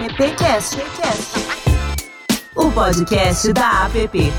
AppCast, o podcast da App.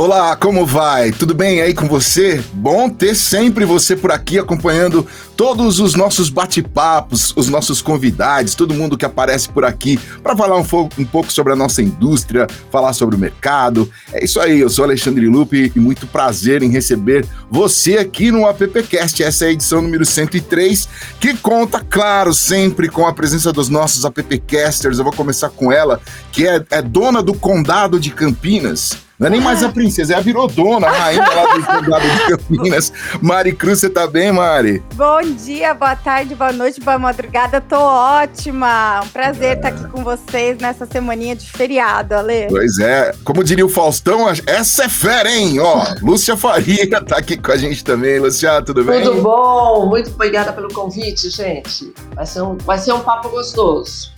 Olá, como vai? Tudo bem aí com você? Bom ter sempre você por aqui acompanhando todos os nossos bate-papos, os nossos convidados, todo mundo que aparece por aqui para falar um, um, pouco sobre a nossa indústria, falar sobre o mercado. É isso aí, eu sou Alexandre Lupe e muito prazer em receber você aqui no AppCast. Essa é a edição número 103, que conta, claro, sempre com a presença dos nossos AppCasters. Eu vou começar com ela, que é, é dona do Condado de Campinas não é nem mais a princesa, ela virou dona, a rainha lá do condado de Campinas. Mari Cruz, você tá bem, Mari? Bom dia, boa tarde, boa noite, boa madrugada. Tô ótima. Um prazer estar aqui com vocês nessa semaninha de feriado, Ale. Pois é. Como diria o Faustão, essa é fera, hein? Ó, Lúcia Faria tá aqui com a gente também. Lúcia, tudo bem? Tudo bom. Muito obrigada pelo convite, gente. Vai ser um, vai ser um papo gostoso.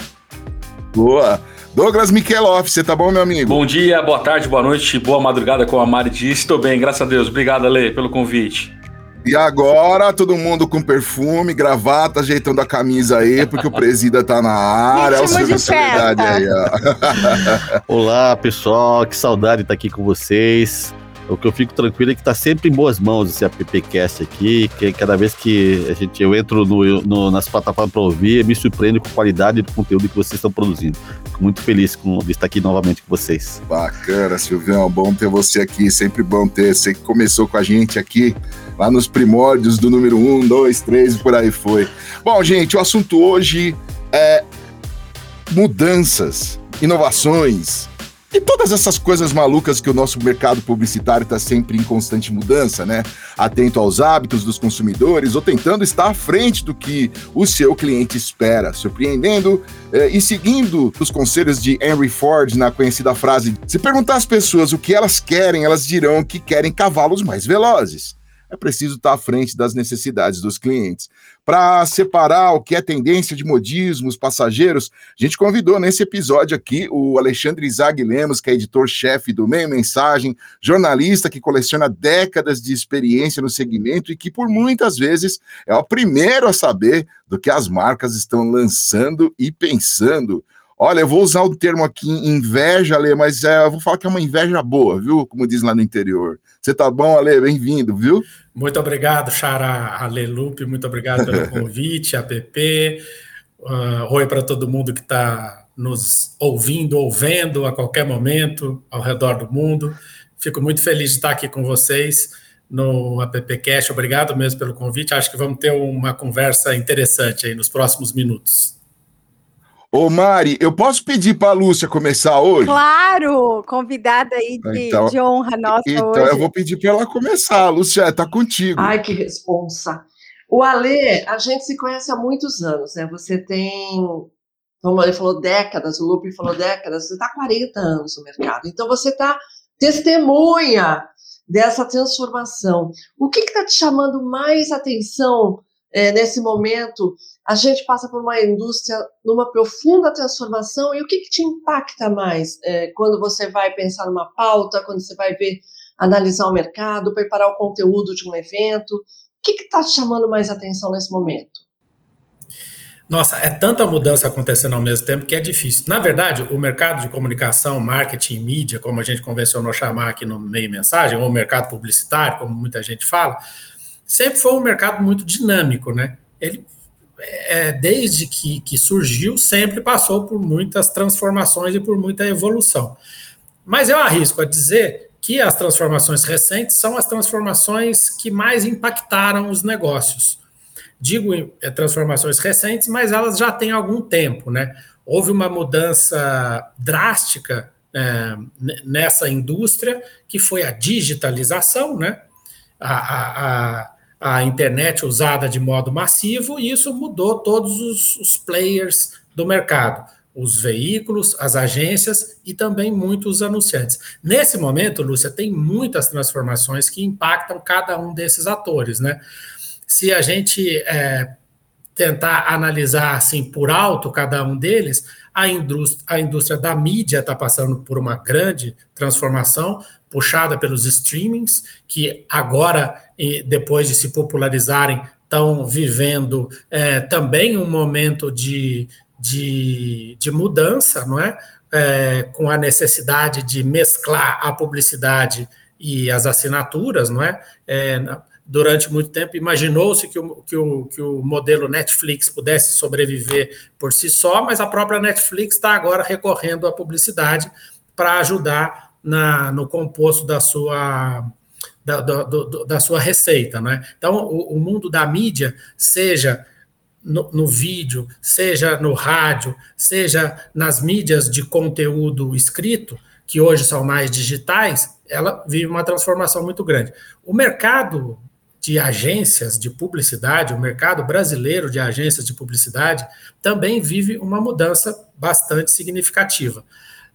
Boa. Douglas Mikeloff, você tá bom, meu amigo? Bom dia, boa tarde, boa noite, boa madrugada, como a Mari disse. Estou bem, graças a Deus. Obrigado, Ale, pelo convite. E agora, todo mundo com perfume, gravata, ajeitando a camisa aí, porque o presida tá na área. Olha o Silvio Soledade aí, ó. Olá, pessoal, que saudade estar aqui com vocês. O que eu fico tranquilo é que está sempre em boas mãos esse appcast aqui, que cada vez que a gente, eu entro no, no, nas plataformas para ouvir, me surpreende com a qualidade do conteúdo que vocês estão produzindo. Fico muito feliz com, de estar aqui novamente com vocês. Bacana, Silvião, bom ter você aqui, sempre bom ter você que começou com a gente aqui, lá nos primórdios do número 1, 2, 3 e por aí foi. Bom, gente, o assunto hoje é mudanças, inovações, e todas essas coisas malucas que o nosso mercado publicitário está sempre em constante mudança, né? Atento aos hábitos dos consumidores ou tentando estar à frente do que o seu cliente espera, surpreendendo eh, e seguindo os conselhos de Henry Ford na conhecida frase: se perguntar às pessoas o que elas querem, elas dirão que querem cavalos mais velozes é preciso estar à frente das necessidades dos clientes. Para separar o que é tendência de modismos passageiros, a gente convidou nesse episódio aqui o Alexandre Zag Lemos, que é editor-chefe do Meio Mensagem, jornalista que coleciona décadas de experiência no segmento e que, por muitas vezes, é o primeiro a saber do que as marcas estão lançando e pensando. Olha, eu vou usar o termo aqui inveja, Ale, mas é, eu vou falar que é uma inveja boa, viu? Como diz lá no interior. Você tá bom, Ale? Bem-vindo, viu? Muito obrigado, Xará Ale Lupe, muito obrigado pelo convite, APP. Uh, oi para todo mundo que está nos ouvindo ou vendo a qualquer momento ao redor do mundo. Fico muito feliz de estar aqui com vocês no AppCast. Obrigado mesmo pelo convite. Acho que vamos ter uma conversa interessante aí nos próximos minutos. Ô Mari, eu posso pedir para a Lúcia começar hoje? Claro, convidada aí de, então, de honra nossa Então hoje. eu vou pedir para ela começar. Lúcia, tá contigo. Ai, que responsa. O Alê, a gente se conhece há muitos anos, né? Você tem, como ele falou, décadas, o Lupe falou décadas, você está há 40 anos no mercado. Então você está testemunha dessa transformação. O que está te chamando mais atenção é, nesse momento, a gente passa por uma indústria numa profunda transformação. E o que, que te impacta mais é, quando você vai pensar numa pauta, quando você vai ver, analisar o mercado, preparar o conteúdo de um evento? O que está te chamando mais atenção nesse momento? Nossa, é tanta mudança acontecendo ao mesmo tempo que é difícil. Na verdade, o mercado de comunicação, marketing, mídia, como a gente convencionou chamar aqui no meio mensagem, ou mercado publicitário, como muita gente fala, sempre foi um mercado muito dinâmico, né? Ele, é, desde que, que surgiu, sempre passou por muitas transformações e por muita evolução. Mas eu arrisco a dizer que as transformações recentes são as transformações que mais impactaram os negócios. Digo é, transformações recentes, mas elas já têm algum tempo, né? Houve uma mudança drástica é, nessa indústria, que foi a digitalização, né? A, a, a, a internet usada de modo massivo, e isso mudou todos os, os players do mercado os veículos, as agências e também muitos anunciantes. Nesse momento, Lúcia, tem muitas transformações que impactam cada um desses atores, né? Se a gente é, tentar analisar assim por alto cada um deles, a indústria, a indústria da mídia está passando por uma grande transformação, puxada pelos streamings, que agora, depois de se popularizarem, estão vivendo é, também um momento de, de, de mudança, não é? é? Com a necessidade de mesclar a publicidade e as assinaturas, não é? é durante muito tempo imaginou-se que o, que, o, que o modelo Netflix pudesse sobreviver por si só, mas a própria Netflix está agora recorrendo à publicidade para ajudar na, no composto da sua da, do, da sua receita. Né? Então, o, o mundo da mídia, seja no, no, vídeo, seja no rádio, seja nas mídias de conteúdo escrito, que hoje são mais digitais, ela vive uma transformação muito grande. O mercado de agências de publicidade, o mercado brasileiro de agências de publicidade, também vive uma mudança bastante significativa.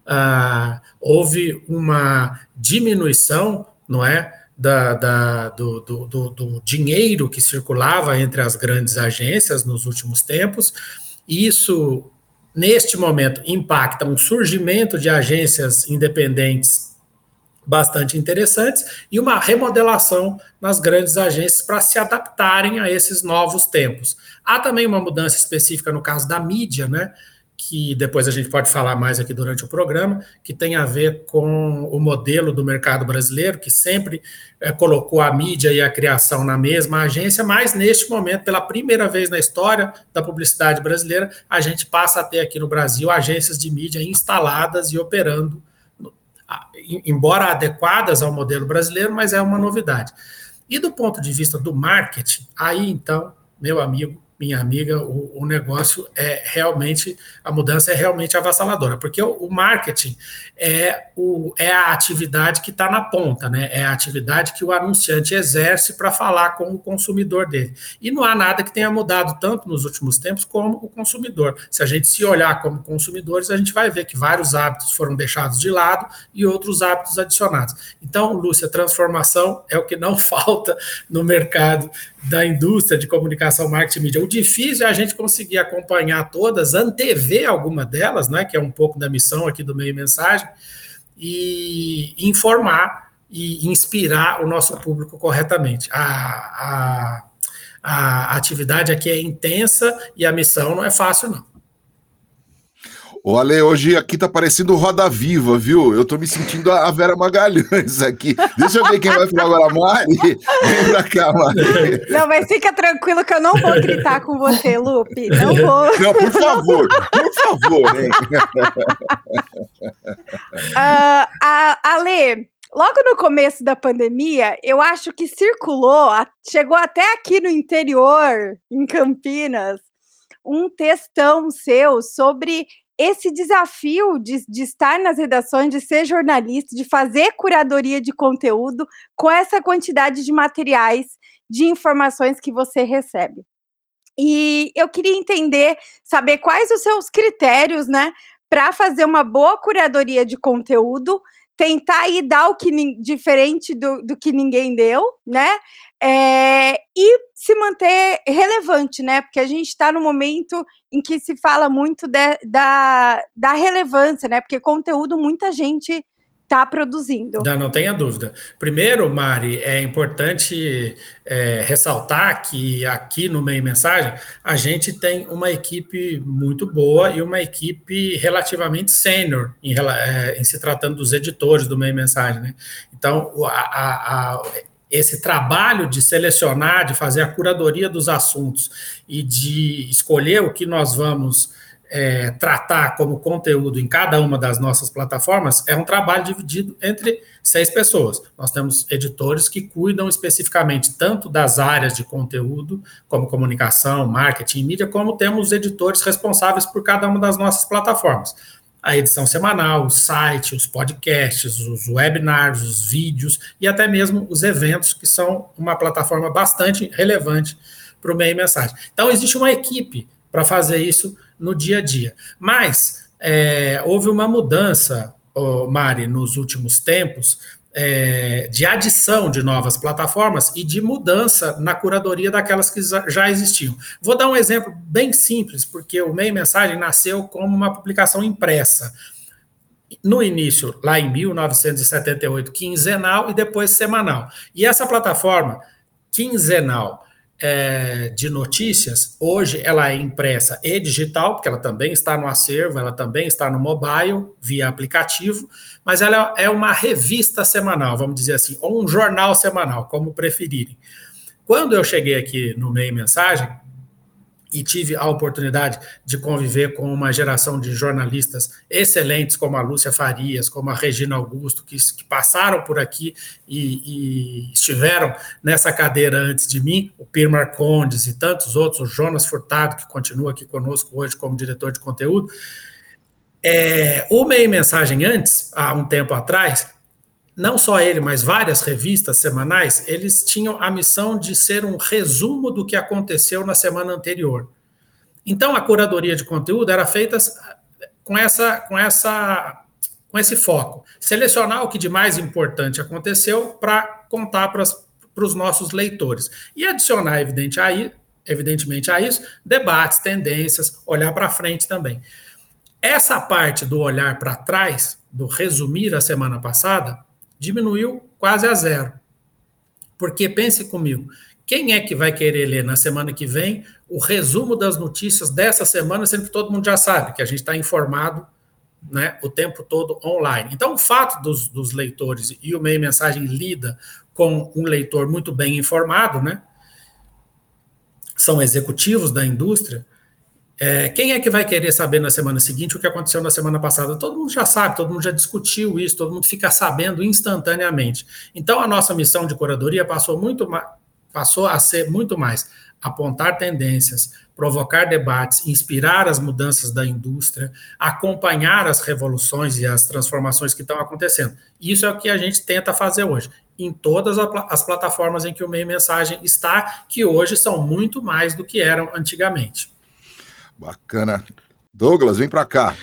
Ah, houve uma diminuição, não é, da, da, do, do, do, do, dinheiro que circulava entre as grandes agências nos últimos tempos. E isso, neste momento, impacta um surgimento de agências independentes bastante interessantes e uma remodelação nas grandes agências para se adaptarem a esses novos tempos. Há também uma mudança específica no caso da mídia, né? que depois a gente pode falar mais aqui durante o programa, que tem a ver com o modelo do mercado brasileiro, que sempre é, colocou a mídia e a criação na mesma agência, mas neste momento, pela primeira vez na história da publicidade brasileira, a gente passa a ter aqui no Brasil agências de mídia instaladas e operando, embora adequadas ao modelo brasileiro, mas é uma novidade. E do ponto de vista do marketing, aí então, meu amigo, minha amiga, o, o, negócio é realmente, a mudança é realmente avassaladora, porque o, o marketing é, o, é a atividade que está na ponta, né? É a atividade que o anunciante exerce para falar com o consumidor dele. E não há nada que tenha mudado tanto nos últimos tempos como o consumidor. Se a gente se olhar como consumidores, a gente vai ver que vários hábitos foram deixados de lado e outros hábitos adicionados. Então, Lúcia, transformação é o que não falta no mercado da indústria de comunicação, marketing e mídia. O difícil é a gente conseguir acompanhar todas, antever alguma delas, né, que é um pouco da missão aqui do Meio Mensagem, e informar e inspirar o nosso público corretamente. A, a, a atividade aqui é intensa e a missão não é fácil, não. Ô, Ale, hoje aqui tá parecendo Roda Viva, viu? Eu tô me sentindo a Vera Magalhães aqui. Deixa eu ver quem vai falar agora, Mari. Vem pra cá, Mari. Não, mas fica tranquilo que eu não vou gritar com você, Lupe. Não vou. Não, por favor, por favor, hein? Uh, a, Ale, logo no começo da pandemia, eu acho que circulou, chegou até aqui no interior, em Campinas, um textão seu sobre esse desafio de, de, estar nas redações, de ser jornalista, de fazer curadoria de conteúdo com essa quantidade de materiais, de informações que você recebe. E eu queria entender, saber quais os seus critérios, né, para fazer uma boa curadoria de conteúdo, tentar aí dar o que diferente do, do que ninguém deu, né? É, e se manter relevante, né? Porque a gente está no momento em que se fala muito de, da, da relevância, né? Porque conteúdo muita gente está produzindo. Não, não tenha dúvida. Primeiro, Mari, é importante é, ressaltar que aqui no Meio Mensagem a gente tem uma equipe muito boa e uma equipe relativamente sênior em, é, em, se tratando dos editores do Meio Mensagem. Né? Então, a, a, a, esse trabalho de selecionar, de fazer a curadoria dos assuntos e de escolher o que nós vamos é, tratar como conteúdo em cada uma das nossas plataformas é um trabalho dividido entre seis pessoas. Nós temos editores que cuidam especificamente tanto das áreas de conteúdo, como comunicação, marketing e mídia, como temos editores responsáveis por cada uma das nossas plataformas. A edição semanal, o site, os podcasts, os webinars, os vídeos e até mesmo os eventos, que são uma plataforma bastante relevante para o meio mensagem. Então, existe uma equipe para fazer isso no dia a dia. Mas é, houve uma mudança, oh, Mari, nos últimos tempos, é, de adição de novas plataformas e de mudança na curadoria daquelas que já existiam. Vou dar um exemplo bem simples, porque o Meio Mensagem nasceu como uma publicação impressa. No início, lá em 1978, quinzenal e depois semanal. E essa plataforma quinzenal é, de notícias, hoje ela é impressa e digital, porque ela também está no acervo, ela também está no mobile, via aplicativo, mas ela é uma revista semanal, vamos dizer assim, ou um jornal semanal, como preferirem. Quando eu cheguei aqui no Meio Mensagem, e tive a oportunidade de conviver com uma geração de jornalistas excelentes, como a Lúcia Farias, como a Regina Augusto, que, que passaram por aqui e, e, estiveram nessa cadeira antes de mim, o Pierre Marcondes e tantos outros, o Jonas Furtado, que continua aqui conosco hoje como diretor de conteúdo. É, Mensagem antes, há um tempo atrás, não só ele, mas várias revistas semanais, eles tinham a missão de ser um resumo do que aconteceu na semana anterior. Então, a curadoria de conteúdo era feita com essa, com essa, com esse foco, selecionar o que de mais importante aconteceu para contar para os nossos leitores e adicionar, evidente, aí, evidentemente, a isso, debates, tendências, olhar para frente também. Essa parte do olhar para trás, do resumir a semana passada, diminuiu quase a zero. Porque pense comigo, quem é que vai querer ler na semana que vem o resumo das notícias dessa semana, sendo que todo mundo já sabe que a gente está informado né, o tempo todo online. Então, o fato dos, dos leitores e o meio mensagem lida com um leitor muito bem informado, né, são executivos da indústria, é, quem é que vai querer saber na semana seguinte o que aconteceu na semana passada? Todo mundo já sabe, todo mundo já discutiu isso, todo mundo fica sabendo instantaneamente. Então, a nossa missão de curadoria passou, muito passou a ser muito mais apontar tendências, provocar debates, inspirar as mudanças da indústria, acompanhar as revoluções e as transformações que estão acontecendo. Isso é o que a gente tenta fazer hoje, em todas as plataformas em que o meio mensagem está, que hoje são muito mais do que eram antigamente. Bacana. Douglas, vem para cá.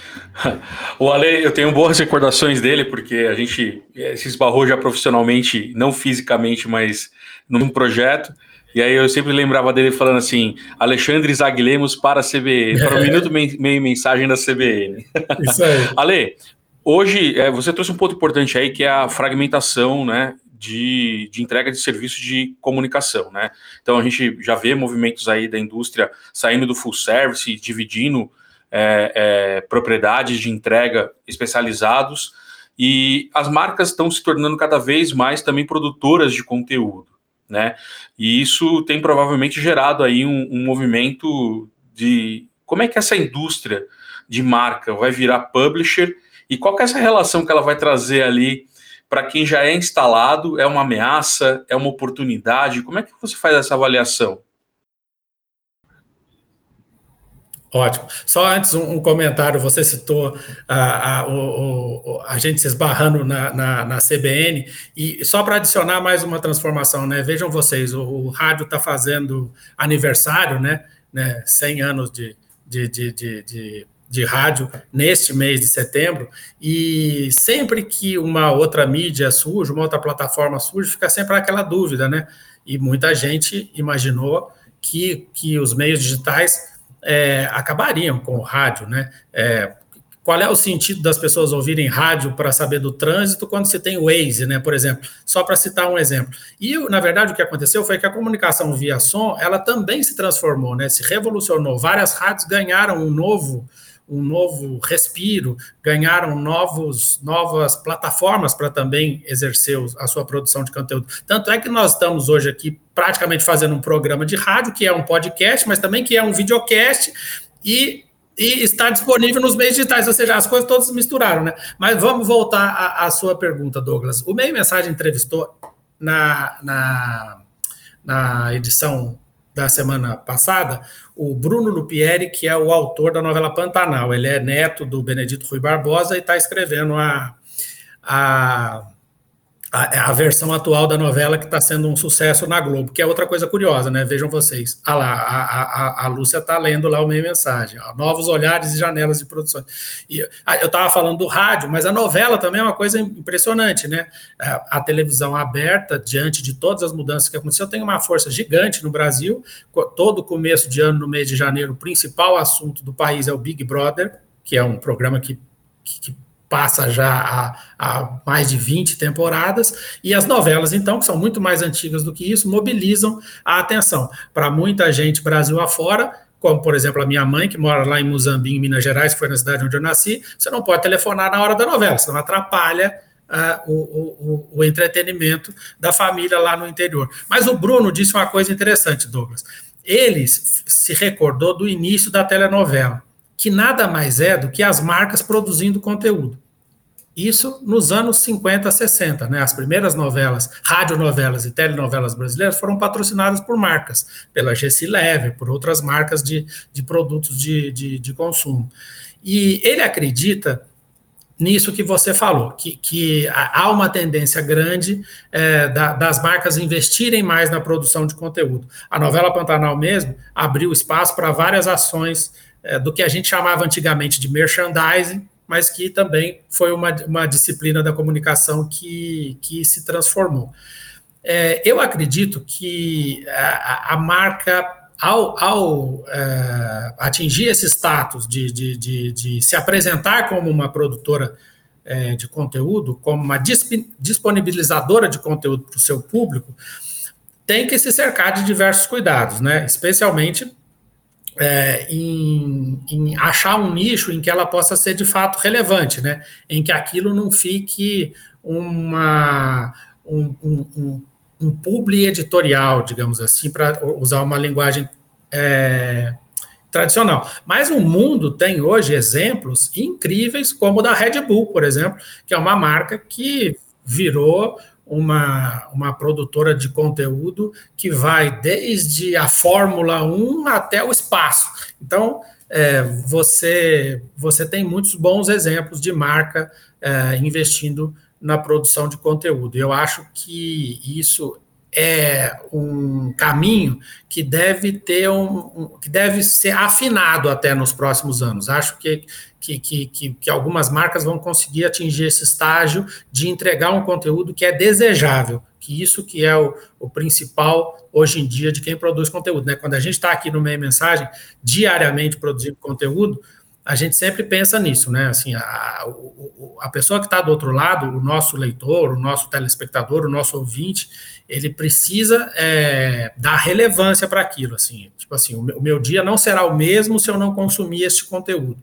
o Ale, eu tenho boas recordações dele, porque a gente eh, se esbarrou já profissionalmente, não fisicamente, mas num projeto. E aí eu sempre lembrava dele falando assim: Alexandre Zaglemos para a CBN, para o Minuto Meio Mensagem da CBN. Isso aí. Ale, hoje é, você trouxe um ponto importante aí, que é a fragmentação, né? De, de entrega de serviços de comunicação, né? Então a gente já vê movimentos aí da indústria saindo do full service, dividindo é, é, propriedades de entrega especializados, e as marcas estão se tornando cada vez mais também produtoras de conteúdo, né? E isso tem provavelmente gerado aí um, um movimento de como é que essa indústria de marca vai virar publisher e qual é essa relação que ela vai trazer ali para quem já é instalado, é uma ameaça, é uma oportunidade? Como é que você faz essa avaliação? Ótimo. Só antes um, comentário, você citou a, a, o, a gente se esbarrando na, na, na CBN, e só para adicionar mais uma transformação, né? Vejam vocês, o, o rádio está fazendo aniversário, né? né 100 anos de, de, de, de, de de rádio neste mês de setembro, e sempre que uma outra mídia surge, uma outra plataforma surge, fica sempre aquela dúvida, né? E muita gente imaginou que, que os meios digitais é, acabariam com o rádio, né? É, qual é o sentido das pessoas ouvirem rádio para saber do trânsito quando se tem o Waze, né, por exemplo? Só para citar um exemplo. E, na verdade, o que aconteceu foi que a comunicação via som, ela também se transformou, né, se revolucionou. Várias rádios ganharam um novo um novo respiro, ganharam novos, novas plataformas para também exercer a sua produção de conteúdo. Tanto é que nós estamos hoje aqui praticamente fazendo um programa de rádio, que é um podcast, mas também que é um videocast, e, e está disponível nos meios digitais, ou seja, as coisas todas misturaram, né? Mas vamos voltar à, à sua pergunta, Douglas. O Meio Mensagem entrevistou na, na, na edição da semana passada, o Bruno Lupieri, que é o autor da novela Pantanal. Ele é neto do Benedito Rui Barbosa e está escrevendo a, a, a, a, versão atual da novela que está sendo um sucesso na Globo, que é outra coisa curiosa, né? Vejam vocês. Ah lá, a, a, a Lúcia está lendo lá o meio mensagem. Ó, novos olhares e janelas de produções. E, eu estava falando do rádio, mas a novela também é uma coisa impressionante, né? A, a, televisão aberta, diante de todas as mudanças que aconteceram, tem uma força gigante no Brasil. Todo começo de ano, no mês de janeiro, o principal assunto do país é o Big Brother, que é um programa que, que passa já há, mais de 20 temporadas, e as novelas, então, que são muito mais antigas do que isso, mobilizam a atenção. Para muita gente, Brasil afora, como, por exemplo, a minha mãe, que mora lá em Muzambique, em Minas Gerais, que foi na cidade onde eu nasci, você não pode telefonar na hora da novela, senão atrapalha uh, o, o, o entretenimento da família lá no interior. Mas o Bruno disse uma coisa interessante, Douglas. Ele se recordou do início da telenovela que nada mais é do que as marcas produzindo conteúdo. Isso nos anos 50, 60, né? As primeiras novelas, radionovelas e telenovelas brasileiras foram patrocinadas por marcas, pela GC Lever, por outras marcas de, de produtos de, de, de consumo. E ele acredita nisso que você falou, que, que há uma tendência grande é, da, das marcas investirem mais na produção de conteúdo. A novela Pantanal mesmo abriu espaço para várias ações é, do que a gente chamava antigamente de merchandising, mas que também foi uma, uma disciplina da comunicação que, que se transformou. É, eu acredito que a, a marca, ao, ao é, atingir esse status de, de, de, de, se apresentar como uma produtora é, de conteúdo, como uma disponibilizadora de conteúdo para o seu público, tem que se cercar de diversos cuidados, né? especialmente é, em, em, achar um nicho em que ela possa ser de fato relevante, né? Em que aquilo não fique uma, um, um, um, publi editorial, digamos assim, para usar uma linguagem é, tradicional. Mas o mundo tem hoje exemplos incríveis, como o da Red Bull, por exemplo, que é uma marca que virou uma, uma produtora de conteúdo que vai desde a Fórmula 1 até o espaço. Então, é, você, você tem muitos bons exemplos de marca é, investindo na produção de conteúdo. Eu acho que isso é um caminho que deve ter um, um, que deve ser afinado até nos próximos anos. Acho que, que, que, que, algumas marcas vão conseguir atingir esse estágio de entregar um conteúdo que é desejável, que isso que é o, o principal hoje em dia de quem produz conteúdo. Né? Quando a gente está aqui no meio mensagem, diariamente produzindo conteúdo, a gente sempre pensa nisso, né? Assim, a, a pessoa que está do outro lado, o nosso leitor, o nosso telespectador, o nosso ouvinte, ele precisa é, dar relevância para aquilo, assim. Tipo assim, o meu dia não será o mesmo se eu não consumir este conteúdo.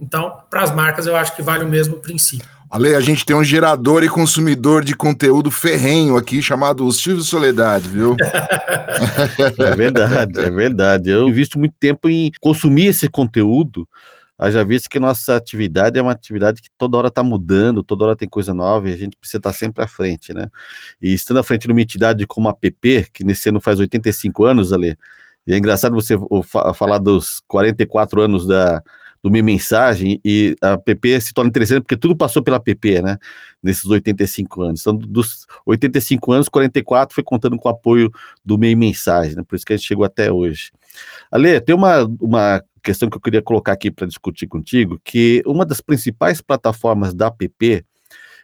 Então, para as marcas, eu acho que vale o mesmo princípio. Ale, a gente tem um gerador e consumidor de conteúdo ferrenho aqui, chamado Silvio Soledade, viu? é verdade, é verdade. Eu invisto muito tempo em consumir esse conteúdo, Haja visto que nossa atividade é uma atividade que toda hora está mudando, toda hora tem coisa nova e a gente precisa estar tá sempre à frente, né? E estando à frente de uma entidade como a PP, que nesse ano faz 85 anos, Ale, e é engraçado você falar dos 44 anos da, do Minha Mensagem e a PP se torna interessante porque tudo passou pela PP, né? Nesses 85 anos. Então, dos 85 anos, 44 foi contando com o apoio do Meio Mensagem, né? Por isso que a gente chegou até hoje. Ale, tem uma, uma questão que eu queria colocar aqui para discutir contigo, que uma das principais plataformas da app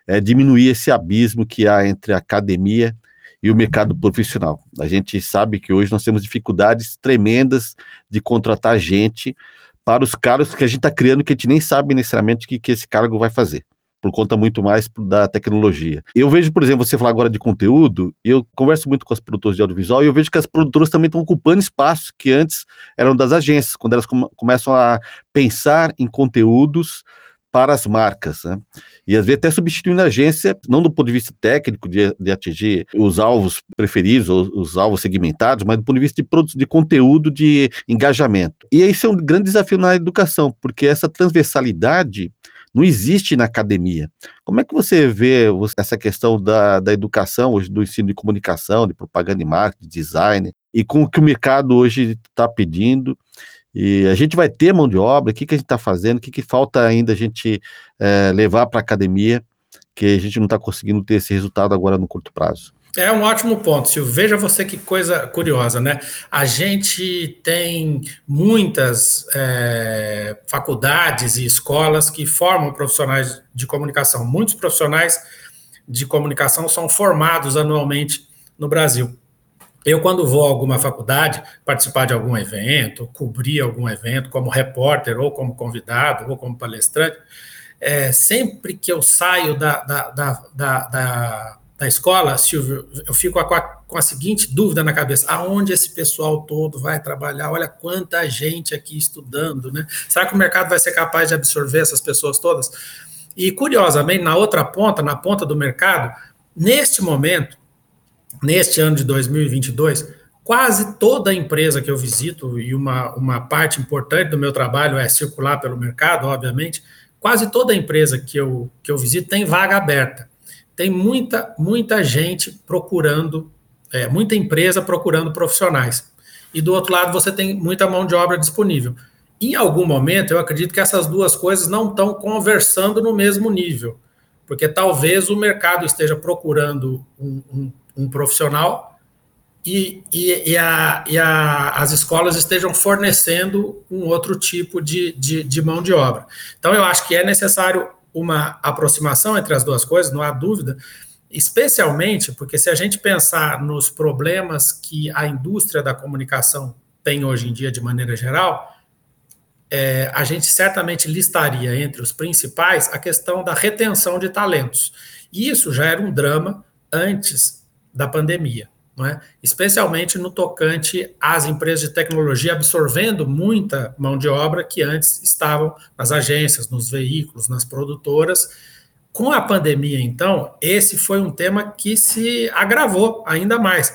é diminuir esse abismo que há entre a academia e o mercado profissional. A gente sabe que hoje nós temos dificuldades tremendas de contratar gente para os cargos que a gente está criando que a gente nem sabe necessariamente o que, que esse cargo vai fazer por conta muito mais da tecnologia. Eu vejo, por exemplo, você falar agora de conteúdo, eu converso muito com as produtoras de audiovisual e eu vejo que as produtoras também estão ocupando espaços que antes eram das agências, quando elas come começam a pensar em conteúdos para as marcas, né? E às vezes até substituindo a agência, não do ponto de vista técnico, de, de atingir os alvos preferidos, ou os alvos segmentados, mas do ponto de vista de, de conteúdo, de engajamento. E isso é um grande desafio na educação, porque essa transversalidade não existe na academia. Como é que você vê essa questão da, da educação, hoje, do ensino de comunicação, de propaganda e marketing, design, e com o que o mercado hoje está pedindo? E a gente vai ter mão de obra, o que, que a gente está fazendo, o que, que falta ainda a gente é, levar para a academia, que a gente não está conseguindo ter esse resultado agora no curto prazo? É um ótimo ponto, Silvio. Veja você que coisa curiosa, né? A gente tem muitas é, faculdades e escolas que formam profissionais de comunicação. Muitos profissionais de comunicação são formados anualmente no Brasil. Eu, quando vou a alguma faculdade, participar de algum evento, cobrir algum evento como repórter, ou como convidado, ou como palestrante, é, sempre que eu saio da, da, da, da, da escola, Silvio, eu fico com a, com a seguinte dúvida na cabeça: aonde esse pessoal todo vai trabalhar? Olha quanta gente aqui estudando, né? Será que o mercado vai ser capaz de absorver essas pessoas todas? E curiosamente, na outra ponta, na ponta do mercado, neste momento, neste ano de 2022, quase toda empresa que eu visito, e uma, uma parte importante do meu trabalho é circular pelo mercado, obviamente, quase toda empresa que eu, que eu visito tem vaga aberta. Tem muita, muita gente procurando, é, muita empresa procurando profissionais. E do outro lado, você tem muita mão de obra disponível. Em algum momento, eu acredito que essas duas coisas não estão conversando no mesmo nível, porque talvez o mercado esteja procurando um, um um profissional e, e, e, a, e a, as escolas estejam fornecendo um outro tipo de, de, de, mão de obra. Então, eu acho que é necessário uma aproximação entre as duas coisas, não há dúvida, especialmente porque se a gente pensar nos problemas que a indústria da comunicação tem hoje em dia de maneira geral, é, a gente certamente listaria entre os principais a questão da retenção de talentos. E isso já era um drama antes da pandemia, é? especialmente no tocante às empresas de tecnologia absorvendo muita mão de obra que antes estavam nas agências, nos veículos, nas produtoras. Com a pandemia, então, esse foi um tema que se agravou ainda mais.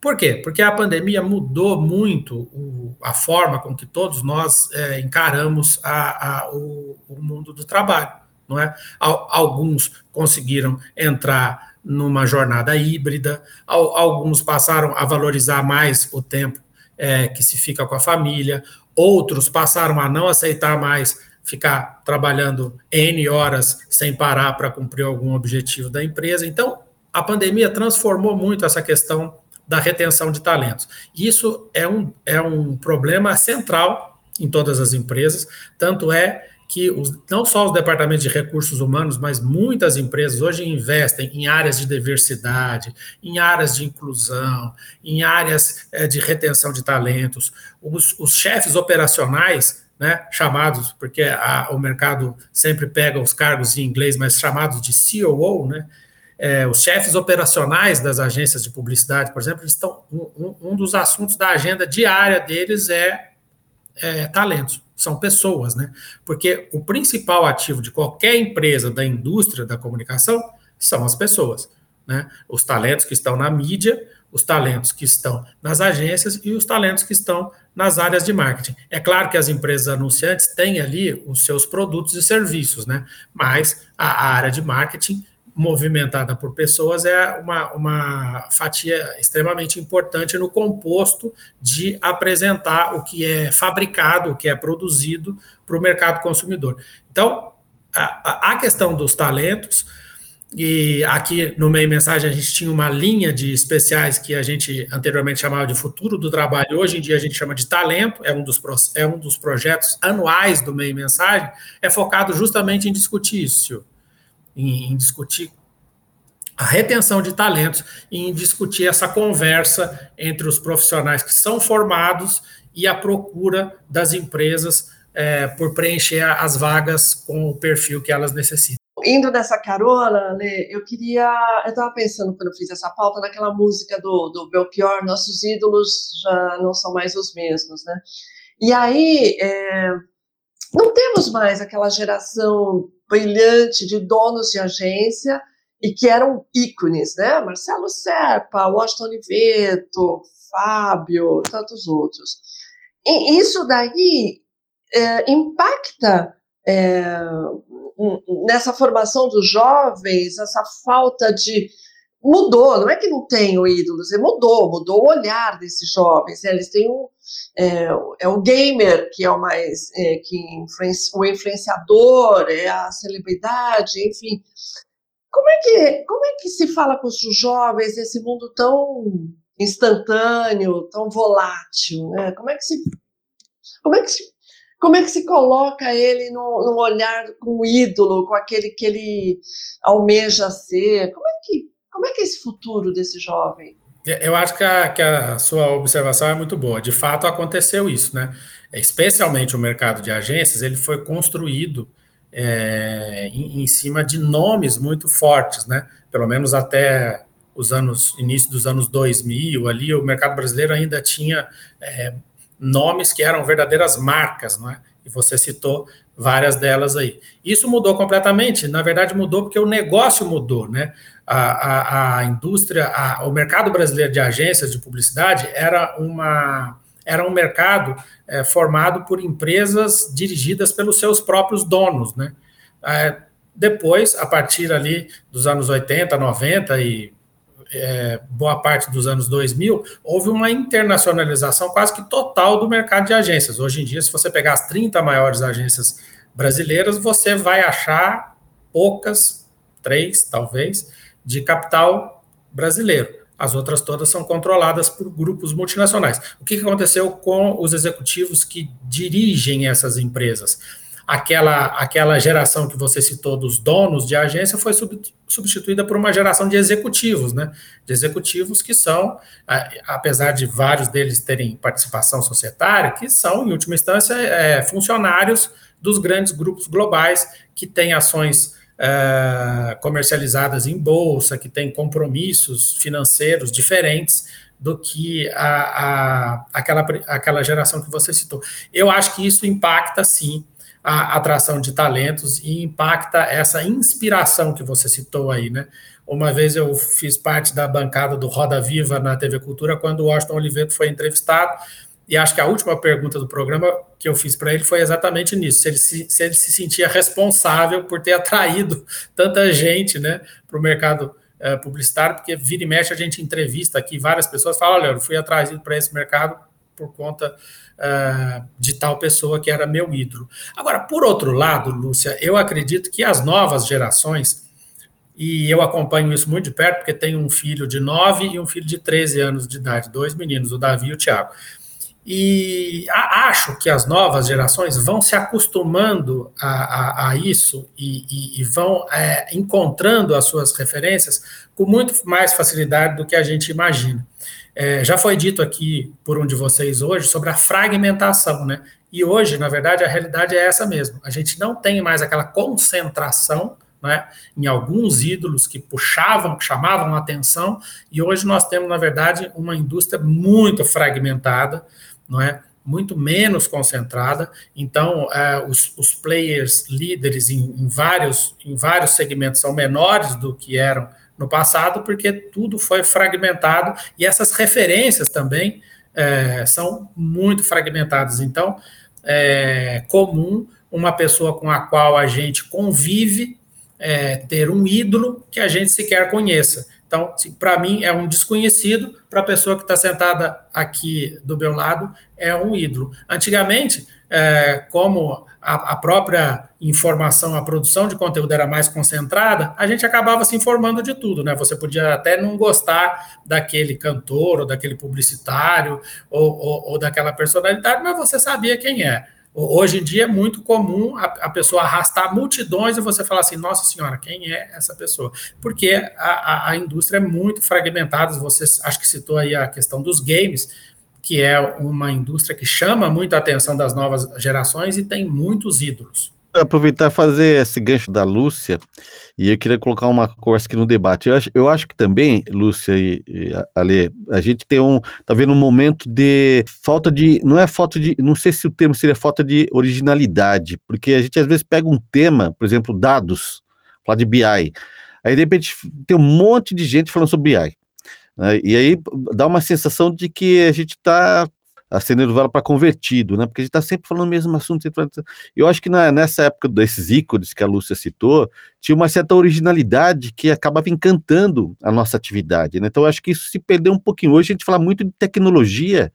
Por quê? Porque a pandemia mudou muito o, a forma com que todos nós é, encaramos a, a, o, o, mundo do trabalho, não é? Alguns conseguiram entrar numa jornada híbrida, alguns passaram a valorizar mais o tempo é, que se fica com a família, outros passaram a não aceitar mais ficar trabalhando N horas sem parar para cumprir algum objetivo da empresa. Então, a pandemia transformou muito essa questão da retenção de talentos. Isso é um, é um problema central em todas as empresas, tanto é que os, não só os departamentos de recursos humanos, mas muitas empresas hoje investem em áreas de diversidade, em áreas de inclusão, em áreas é, de retenção de talentos. Os, os chefes operacionais, né, chamados, porque a, o mercado sempre pega os cargos em inglês, mas chamados de COO, né, é, os chefes operacionais das agências de publicidade, por exemplo, estão um, um, dos assuntos da agenda diária deles é, é talentos são pessoas, né? Porque o principal ativo de qualquer empresa da indústria da comunicação são as pessoas, né? Os talentos que estão na mídia, os talentos que estão nas agências e os talentos que estão nas áreas de marketing. É claro que as empresas anunciantes têm ali os seus produtos e serviços, né? Mas a área de marketing movimentada por pessoas é uma, uma fatia extremamente importante no composto de apresentar o que é fabricado, o que é produzido para o mercado consumidor. Então, a, a questão dos talentos, e aqui no meio mensagem a gente tinha uma linha de especiais que a gente anteriormente chamava de futuro do trabalho, hoje em dia a gente chama de talento, é um dos, é um dos projetos anuais do meio mensagem, é focado justamente em discutir isso em, em discutir a retenção de talentos e em discutir essa conversa entre os profissionais que são formados e a procura das empresas é, por preencher as vagas com o perfil que elas necessitam. Indo nessa carona, Lê, eu queria. Eu estava pensando quando eu fiz essa pauta naquela música do, do Belchior, nossos ídolos já não são mais os mesmos, né? E aí, é, não temos mais aquela geração brilhante de donos de agência e que eram ícones, né? Marcelo Serpa, Washington Oliveto, Fábio, tantos outros. E isso daí é, impacta é, nessa formação dos jovens, essa falta de mudou, não é que não tenham ídolos, mudou, mudou o olhar desses jovens. Né? Eles têm um, é, é, o gamer que é o mais é, que influencia, o influenciador, é a celebridade, enfim. Como é que, como é que se fala com os jovens nesse mundo tão instantâneo, tão volátil, né? Como é que se como é que se, como é que se coloca ele num, olhar com o ídolo, com aquele que ele almeja ser? Como é que como é que é esse futuro desse jovem? Eu acho que a, que a sua observação é muito boa. De fato, aconteceu isso, né? Especialmente o mercado de agências, ele foi construído é, em, em, cima de nomes muito fortes, né? Pelo menos até os anos início dos anos 2000 ali, o mercado brasileiro ainda tinha é, nomes que eram verdadeiras marcas, não é? E você citou várias delas aí. Isso mudou completamente. Na verdade, mudou porque o negócio mudou, né? A, a, indústria, a, o mercado brasileiro de agências de publicidade era uma era um mercado é, formado por empresas dirigidas pelos seus próprios donos, né? É, depois, a partir ali dos anos 80, 90 e é, boa parte dos anos 2000, houve uma internacionalização quase que total do mercado de agências. Hoje em dia, se você pegar as 30 maiores agências brasileiras, você vai achar poucas, três talvez, de capital brasileiro. As outras todas são controladas por grupos multinacionais. O que aconteceu com os executivos que dirigem essas empresas? Aquela, aquela geração que você citou dos donos de agência foi sub, substituída por uma geração de executivos, né? De executivos que são, apesar de vários deles terem participação societária, que são, em última instância, é, funcionários dos grandes grupos globais que têm ações uh, comercializadas em bolsa, que tem compromissos financeiros diferentes do que a, a, aquela, aquela geração que você citou. Eu acho que isso impacta, sim, a atração de talentos e impacta essa inspiração que você citou aí, né? Uma vez eu fiz parte da bancada do Roda Viva na TV Cultura, quando o Washington Oliveto foi entrevistado, e acho que a última pergunta do programa que eu fiz para ele foi exatamente nisso: se ele se, se ele se sentia responsável por ter atraído tanta gente né, para o mercado é, publicitário, porque vira e mexe a gente entrevista aqui várias pessoas falam: olha, eu fui atraído para esse mercado por conta uh, de tal pessoa que era meu ídolo. Agora, por outro lado, Lúcia, eu acredito que as novas gerações, e eu acompanho isso muito de perto, porque tenho um filho de 9 e um filho de 13 anos de idade, dois meninos, o Davi e o Tiago. E acho que as novas gerações vão se acostumando a, a, a isso e, e, e vão é, encontrando as suas referências com muito mais facilidade do que a gente imagina. É, já foi dito aqui por um de vocês hoje sobre a fragmentação, né? E hoje, na verdade, a realidade é essa mesmo. A gente não tem mais aquela concentração né, em alguns ídolos que puxavam, chamavam atenção, e hoje nós temos, na verdade, uma indústria muito fragmentada, não é? Muito menos concentrada. Então, é, os, os, players líderes em, em, vários, em vários segmentos são menores do que eram no passado, porque tudo foi fragmentado e essas referências também é, são muito fragmentadas. Então, é comum uma pessoa com a qual a gente convive é, ter um ídolo que a gente sequer conheça. Então, para mim, é um desconhecido, para a pessoa que está sentada aqui do meu lado, é um ídolo. Antigamente, é, como a, a, própria informação, a produção de conteúdo era mais concentrada, a gente acabava se informando de tudo, né? Você podia até não gostar daquele cantor, ou daquele publicitário, ou, ou, ou daquela personalidade, mas você sabia quem é. Hoje em dia é muito comum a, a, pessoa arrastar multidões e você falar assim, nossa senhora, quem é essa pessoa? Porque a, a, a indústria é muito fragmentada, você acho que citou aí a questão dos games, que é uma indústria que chama muito a atenção das novas gerações e tem muitos ídolos aproveitar e fazer esse gancho da Lúcia, e eu queria colocar uma conversa aqui no debate. Eu acho, eu acho que também, Lúcia e, e Ale, a gente tem um, tá vendo um momento de falta de, não é falta de, não sei se o termo seria falta de originalidade, porque a gente às vezes pega um tema, por exemplo, dados, falar de BI, aí de repente tem um monte de gente falando sobre BI. Né? E aí dá uma sensação de que a gente está acendendo vela para convertido, né? Porque a gente está sempre falando o mesmo assunto. Eu acho que na, nessa época desses ícones que a Lúcia citou, tinha uma certa originalidade que acabava encantando a nossa atividade. Né? Então, acho que isso se perdeu um pouquinho. Hoje a gente fala muito de tecnologia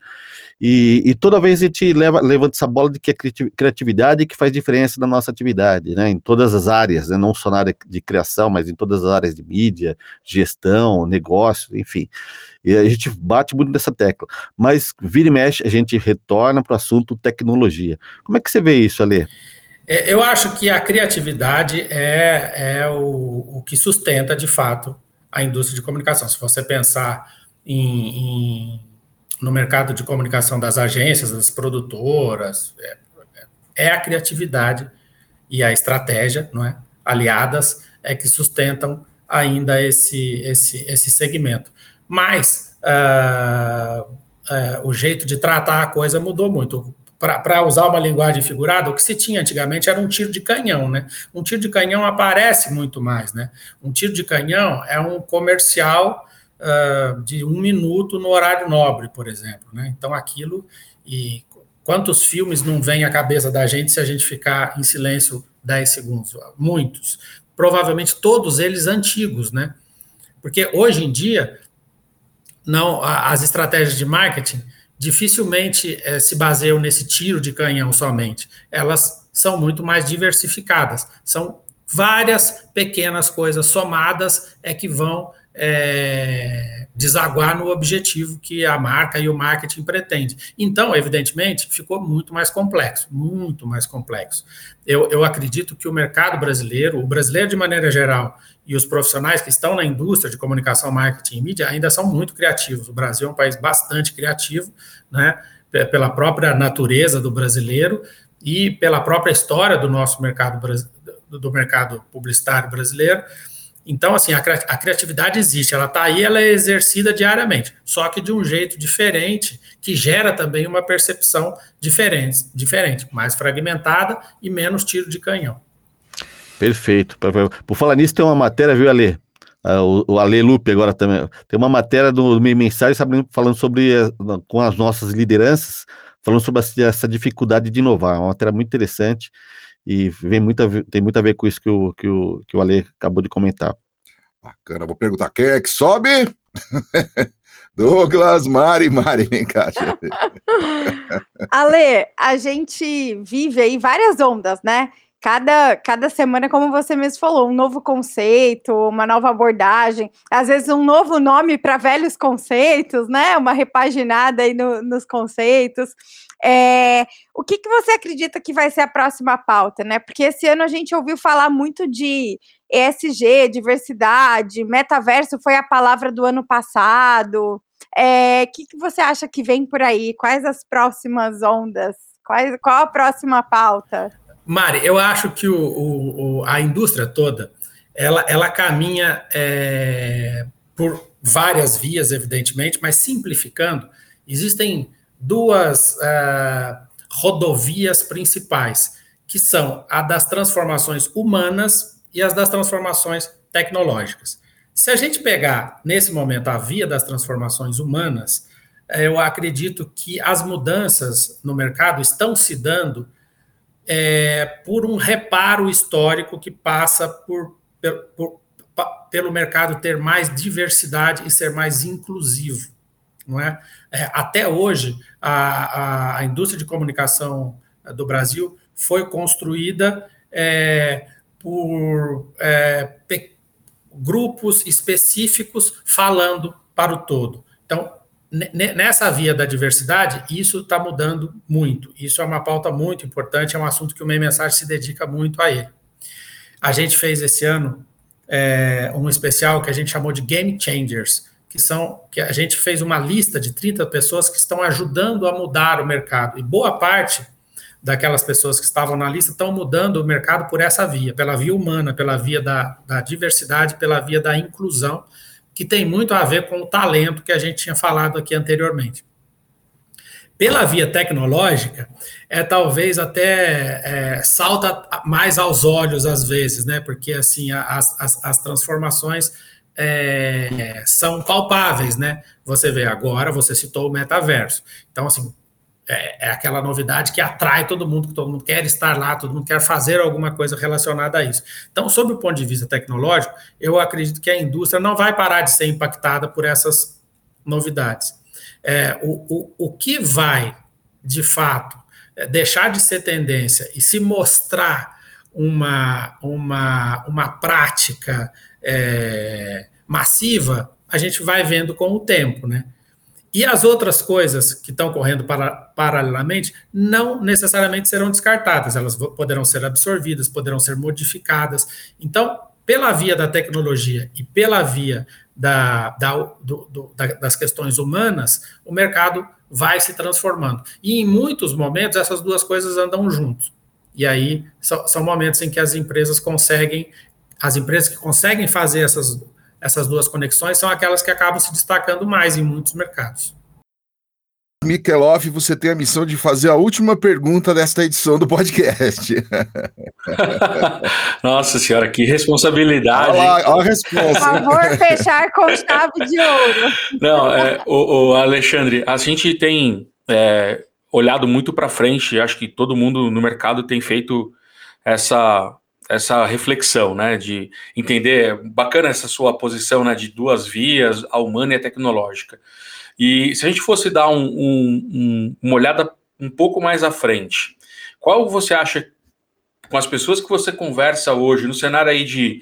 e, e toda vez a gente leva, levanta essa bola de que é criatividade que faz diferença na nossa atividade, né? em todas as áreas, né? não só na área de criação, mas em todas as áreas de mídia, gestão, negócio, enfim. E a gente bate muito nessa tecla. Mas vira e mexe, a gente retorna para o assunto tecnologia. Como é que você vê isso, Ale? É, eu acho que a criatividade é, é o, o, que sustenta, de fato, a indústria de comunicação. Se você pensar em, em, no mercado de comunicação das agências, das produtoras, é, é, a criatividade e a estratégia, não é? aliadas, é que sustentam ainda esse, esse, esse segmento. Mas uh, uh, o jeito de tratar a coisa mudou muito para usar uma linguagem figurada, o que se tinha antigamente era um tiro de canhão, né? Um tiro de canhão aparece muito mais, né? Um tiro de canhão é um comercial uh, de um minuto no horário nobre, por exemplo, né? Então aquilo e quantos filmes não vêm à cabeça da gente se a gente ficar em silêncio 10 segundos? Muitos. Provavelmente todos eles antigos, né? Porque hoje em dia não as estratégias de marketing dificilmente é, se baseiam nesse tiro de canhão somente. Elas são muito mais diversificadas. São várias pequenas coisas somadas é que vão é, desaguar no objetivo que a marca e o marketing pretende. Então, evidentemente, ficou muito mais complexo, muito mais complexo. Eu, eu acredito que o mercado brasileiro, o brasileiro de maneira geral, e os profissionais que estão na indústria de comunicação, marketing e mídia ainda são muito criativos. O Brasil é um país bastante criativo, né, pela própria natureza do brasileiro e pela própria história do nosso mercado do mercado publicitário brasileiro. Então, assim, a, a criatividade existe, ela está aí, ela é exercida diariamente, só que de um jeito diferente, que gera também uma percepção diferente, diferente mais fragmentada e menos tiro de canhão. Perfeito. Por falar nisso, tem uma matéria, viu, Ale? Uh, o, o Ale Lupe agora também. Tem uma matéria do meio mensagem falando sobre uh, com as nossas lideranças, falando sobre essa dificuldade de inovar. Uma matéria muito interessante e vem muito a, tem muito a ver com isso que o, que o, que o Ale acabou de comentar. Bacana, vou perguntar quem é que sobe? Douglas, Mari, Mari, vem cá. Ale, a gente vive aí várias ondas, né? Cada, cada semana, como você mesmo falou, um novo conceito, uma nova abordagem, às vezes um novo nome para velhos conceitos, né? Uma repaginada aí no, nos conceitos. É, o que, que você acredita que vai ser a próxima pauta, né? Porque esse ano a gente ouviu falar muito de ESG, diversidade, metaverso foi a palavra do ano passado. O é, que, que você acha que vem por aí? Quais as próximas ondas? Quais, qual a próxima pauta? Mari, eu acho que o, o, a indústria toda ela, ela caminha é, por várias vias, evidentemente, mas simplificando, existem duas uh, rodovias principais, que são a das transformações humanas e as das transformações tecnológicas. Se a gente pegar, nesse momento, a via das transformações humanas, eu acredito que as mudanças no mercado estão se dando é, por um reparo histórico que passa por, por, pelo mercado ter mais diversidade e ser mais inclusivo. Não é? é até hoje, a, a, indústria de comunicação do Brasil foi construída é, por é, grupos específicos falando para o todo. Então, nessa via da diversidade, isso está mudando muito. Isso é uma pauta muito importante, é um assunto que o Meio Mensagem se dedica muito a ele. A gente fez esse ano é, um especial que a gente chamou de Game Changers, que são que a gente fez uma lista de 30 pessoas que estão ajudando a mudar o mercado. E boa parte daquelas pessoas que estavam na lista estão mudando o mercado por essa via, pela via humana, pela via da, da diversidade, pela via da inclusão que tem muito a ver com o talento que a gente tinha falado aqui anteriormente. Pela via tecnológica, é talvez até é, salta mais aos olhos às vezes, né? Porque assim as, as, as transformações é, são palpáveis, né? Você vê agora, você citou o metaverso. Então, assim, é, é, aquela novidade que atrai todo mundo, que todo mundo quer estar lá, todo mundo quer fazer alguma coisa relacionada a isso. Então, sob o ponto de vista tecnológico, eu acredito que a indústria não vai parar de ser impactada por essas novidades. É, o, o, o que vai, de fato, é, deixar de ser tendência e se mostrar uma, uma, uma prática é, massiva, a gente vai vendo com o tempo, né? E as outras coisas que estão correndo para, paralelamente não necessariamente serão descartadas, elas poderão ser absorvidas, poderão ser modificadas. Então, pela via da tecnologia e pela via da, da, do, do, da, das questões humanas, o mercado vai se transformando. E em muitos momentos essas duas coisas andam juntos. E aí são, são momentos em que as empresas conseguem, as empresas que conseguem fazer essas essas duas conexões são aquelas que acabam se destacando mais em muitos mercados. Mikeloff, você tem a missão de fazer a última pergunta desta edição do podcast. Nossa senhora, que responsabilidade. Olha, lá, olha a resposta. Por favor, fechar com chave de ouro. Não, é, o, o Alexandre, a gente tem é, olhado muito para frente, acho que todo mundo no mercado tem feito essa essa reflexão, né, de entender, bacana essa sua posição, né, de duas vias, a humana e a tecnológica. E se a gente fosse dar um, um, um, uma olhada um pouco mais à frente, qual você acha, com as pessoas que você conversa hoje, no cenário aí de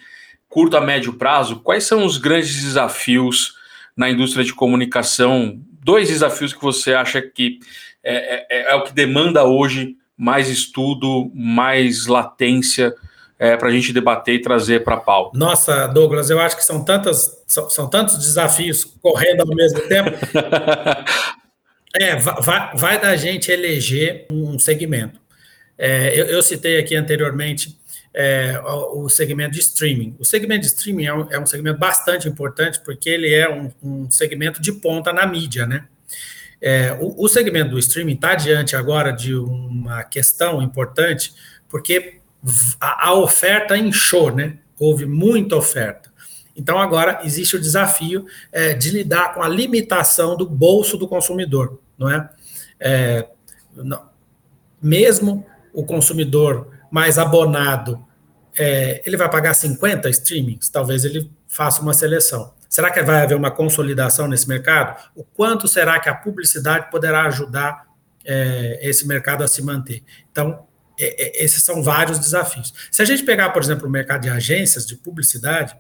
curto a médio prazo, quais são os grandes desafios na indústria de comunicação? Dois desafios que você acha que é, é, é o que demanda hoje mais estudo, mais latência, é, para a gente debater e trazer para a pauta? Nossa, Douglas, eu acho que são, tantas, são, são tantos desafios correndo ao mesmo tempo. é, vai, vai da gente eleger um segmento. É, eu, eu, citei aqui anteriormente é, o, segmento de streaming. O segmento de streaming é um, é um segmento bastante importante porque ele é um, um segmento de ponta na mídia, né? É, o, o, segmento do streaming está diante agora de uma questão importante, porque a, a oferta inchou, né? Houve muita oferta. Então, agora existe o desafio é, de lidar com a limitação do bolso do consumidor, não é? é não, mesmo o consumidor mais abonado, é, ele vai pagar 50 streamings? Talvez ele faça uma seleção. Será que vai haver uma consolidação nesse mercado? O quanto será que a publicidade poderá ajudar é, esse mercado a se manter? Então, é, é, esses são vários desafios. Se a gente pegar, por exemplo, o mercado de agências de publicidade,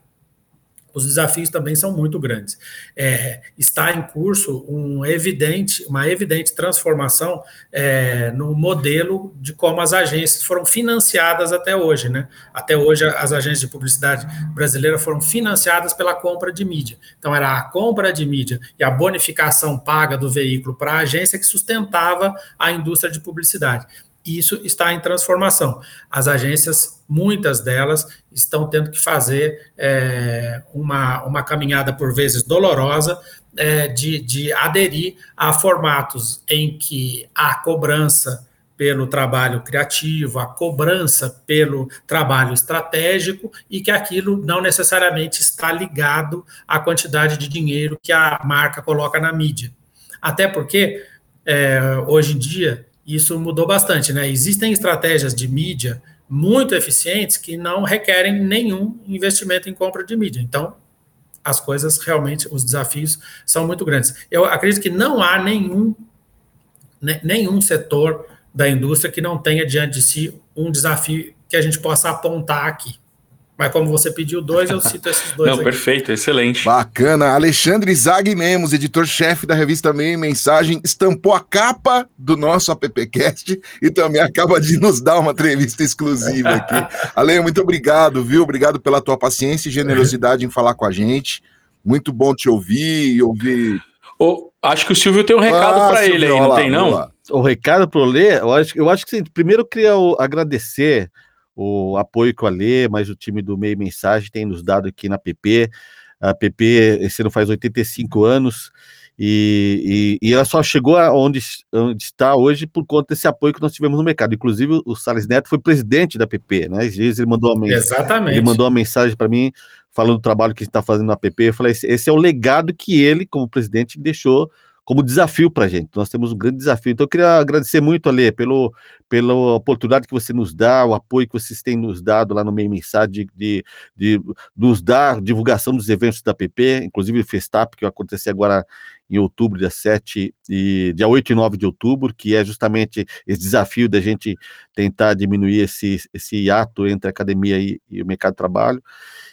os desafios também são muito grandes. É, está em curso um evidente, uma evidente transformação é, no modelo de como as agências foram financiadas até hoje. Né? Até hoje, as agências de publicidade brasileiras foram financiadas pela compra de mídia. Então, era a compra de mídia e a bonificação paga do veículo para a agência que sustentava a indústria de publicidade isso está em transformação. As agências, muitas delas, estão tendo que fazer é, uma, uma caminhada, por vezes dolorosa, é, de, de aderir a formatos em que a cobrança pelo trabalho criativo, a cobrança pelo trabalho estratégico e que aquilo não necessariamente está ligado à quantidade de dinheiro que a marca coloca na mídia. Até porque, é, hoje em dia, isso mudou bastante, né? Existem estratégias de mídia muito eficientes que não requerem nenhum investimento em compra de mídia. Então, as coisas realmente, os desafios são muito grandes. Eu acredito que não há nenhum, né, nenhum setor da indústria que não tenha diante de si um desafio que a gente possa apontar aqui. Mas como você pediu dois, eu cito esses dois. Não, aqui. perfeito, excelente. Bacana. Alexandre Zag Lemos, editor-chefe da revista Meio Mensagem, estampou a capa do nosso AppCast e também acaba de nos dar uma entrevista exclusiva aqui. Ale, muito obrigado, viu? Obrigado pela tua paciência e generosidade em falar com a gente. Muito bom te ouvir e ouvir. Oh, acho que o Silvio tem um recado ah, para ele aí, não tem não? O recado para o Lê, eu acho, eu acho que primeiro eu queria agradecer o apoio que o Alê, mas o time do Meio Mensagem tem nos dado aqui na PP. A PP esse ano faz 85 anos e, e, e ela só chegou onde, onde está hoje por conta desse apoio que nós tivemos no mercado. Inclusive, o Salles Neto foi presidente da PP, né? Às vezes ele mandou uma, Exatamente. Ele mandou uma mensagem para mim falando do trabalho que está fazendo na PP. Eu falei: esse é o legado que ele, como presidente, deixou como desafio para a gente. Nós temos um grande desafio. Então, eu queria agradecer muito, Ale, pelo, pela oportunidade que você nos dá, o apoio que vocês têm nos dado lá no meio mensagem de, de, de nos dar divulgação dos eventos da PP, inclusive o Festap, que vai acontecer agora em outubro, dia 7 e dia 8 e 9 de outubro, que é justamente esse desafio da gente tentar diminuir esse, esse ato entre a academia e, e o mercado de trabalho.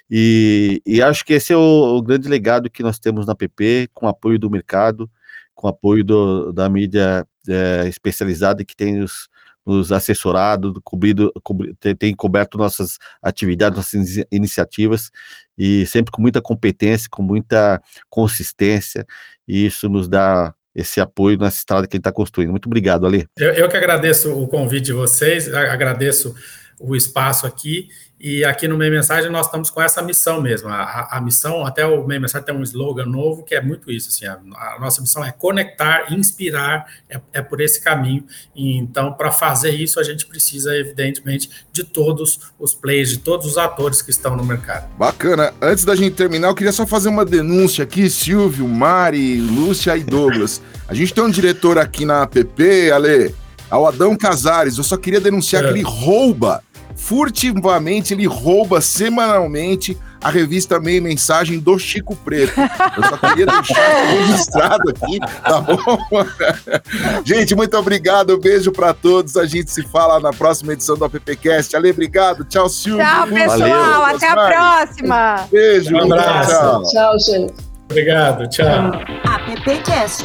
E, e, acho que esse é o, o, grande legado que nós temos na PP, com apoio do mercado, com apoio do, da mídia é, especializada que tem os, nos assessorado, cobrido, cobri, tem, tem, coberto nossas atividades, nossas iniciativas, e sempre com muita competência, com muita consistência, e isso nos dá esse apoio nessa estrada que a gente está construindo. Muito obrigado, Ali. Eu, eu que agradeço o convite de vocês, agradeço o espaço aqui, e aqui no Meia Mensagem nós estamos com essa missão mesmo. A, a missão, até o Meia Mensagem tem um slogan novo que é muito isso. Assim, a, a nossa missão é conectar, inspirar, é, é por esse caminho. E, então, para fazer isso, a gente precisa, evidentemente, de todos os players, de todos os atores que estão no mercado. Bacana. Antes da gente terminar, eu queria só fazer uma denúncia aqui, Silvio, Mari, Lúcia e Douglas. A gente tem um diretor aqui na app, Ale, ao Adão Casares. Eu só queria denunciar é. que ele rouba furtivamente ele rouba semanalmente a revista Meia Mensagem do Chico Preto. Eu só queria deixar registrado aqui, tá bom? gente, muito obrigado, um beijo para todos. A gente se fala na próxima edição do AppCast. Ale, obrigado. Tchau, Silvio. Tchau, pessoal. Valeu. Até a próxima. Beijo. Um abraço. Tchau, tchau gente. Obrigado. Tchau. AppCast.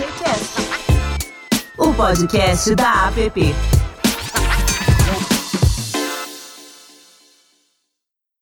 O podcast da App.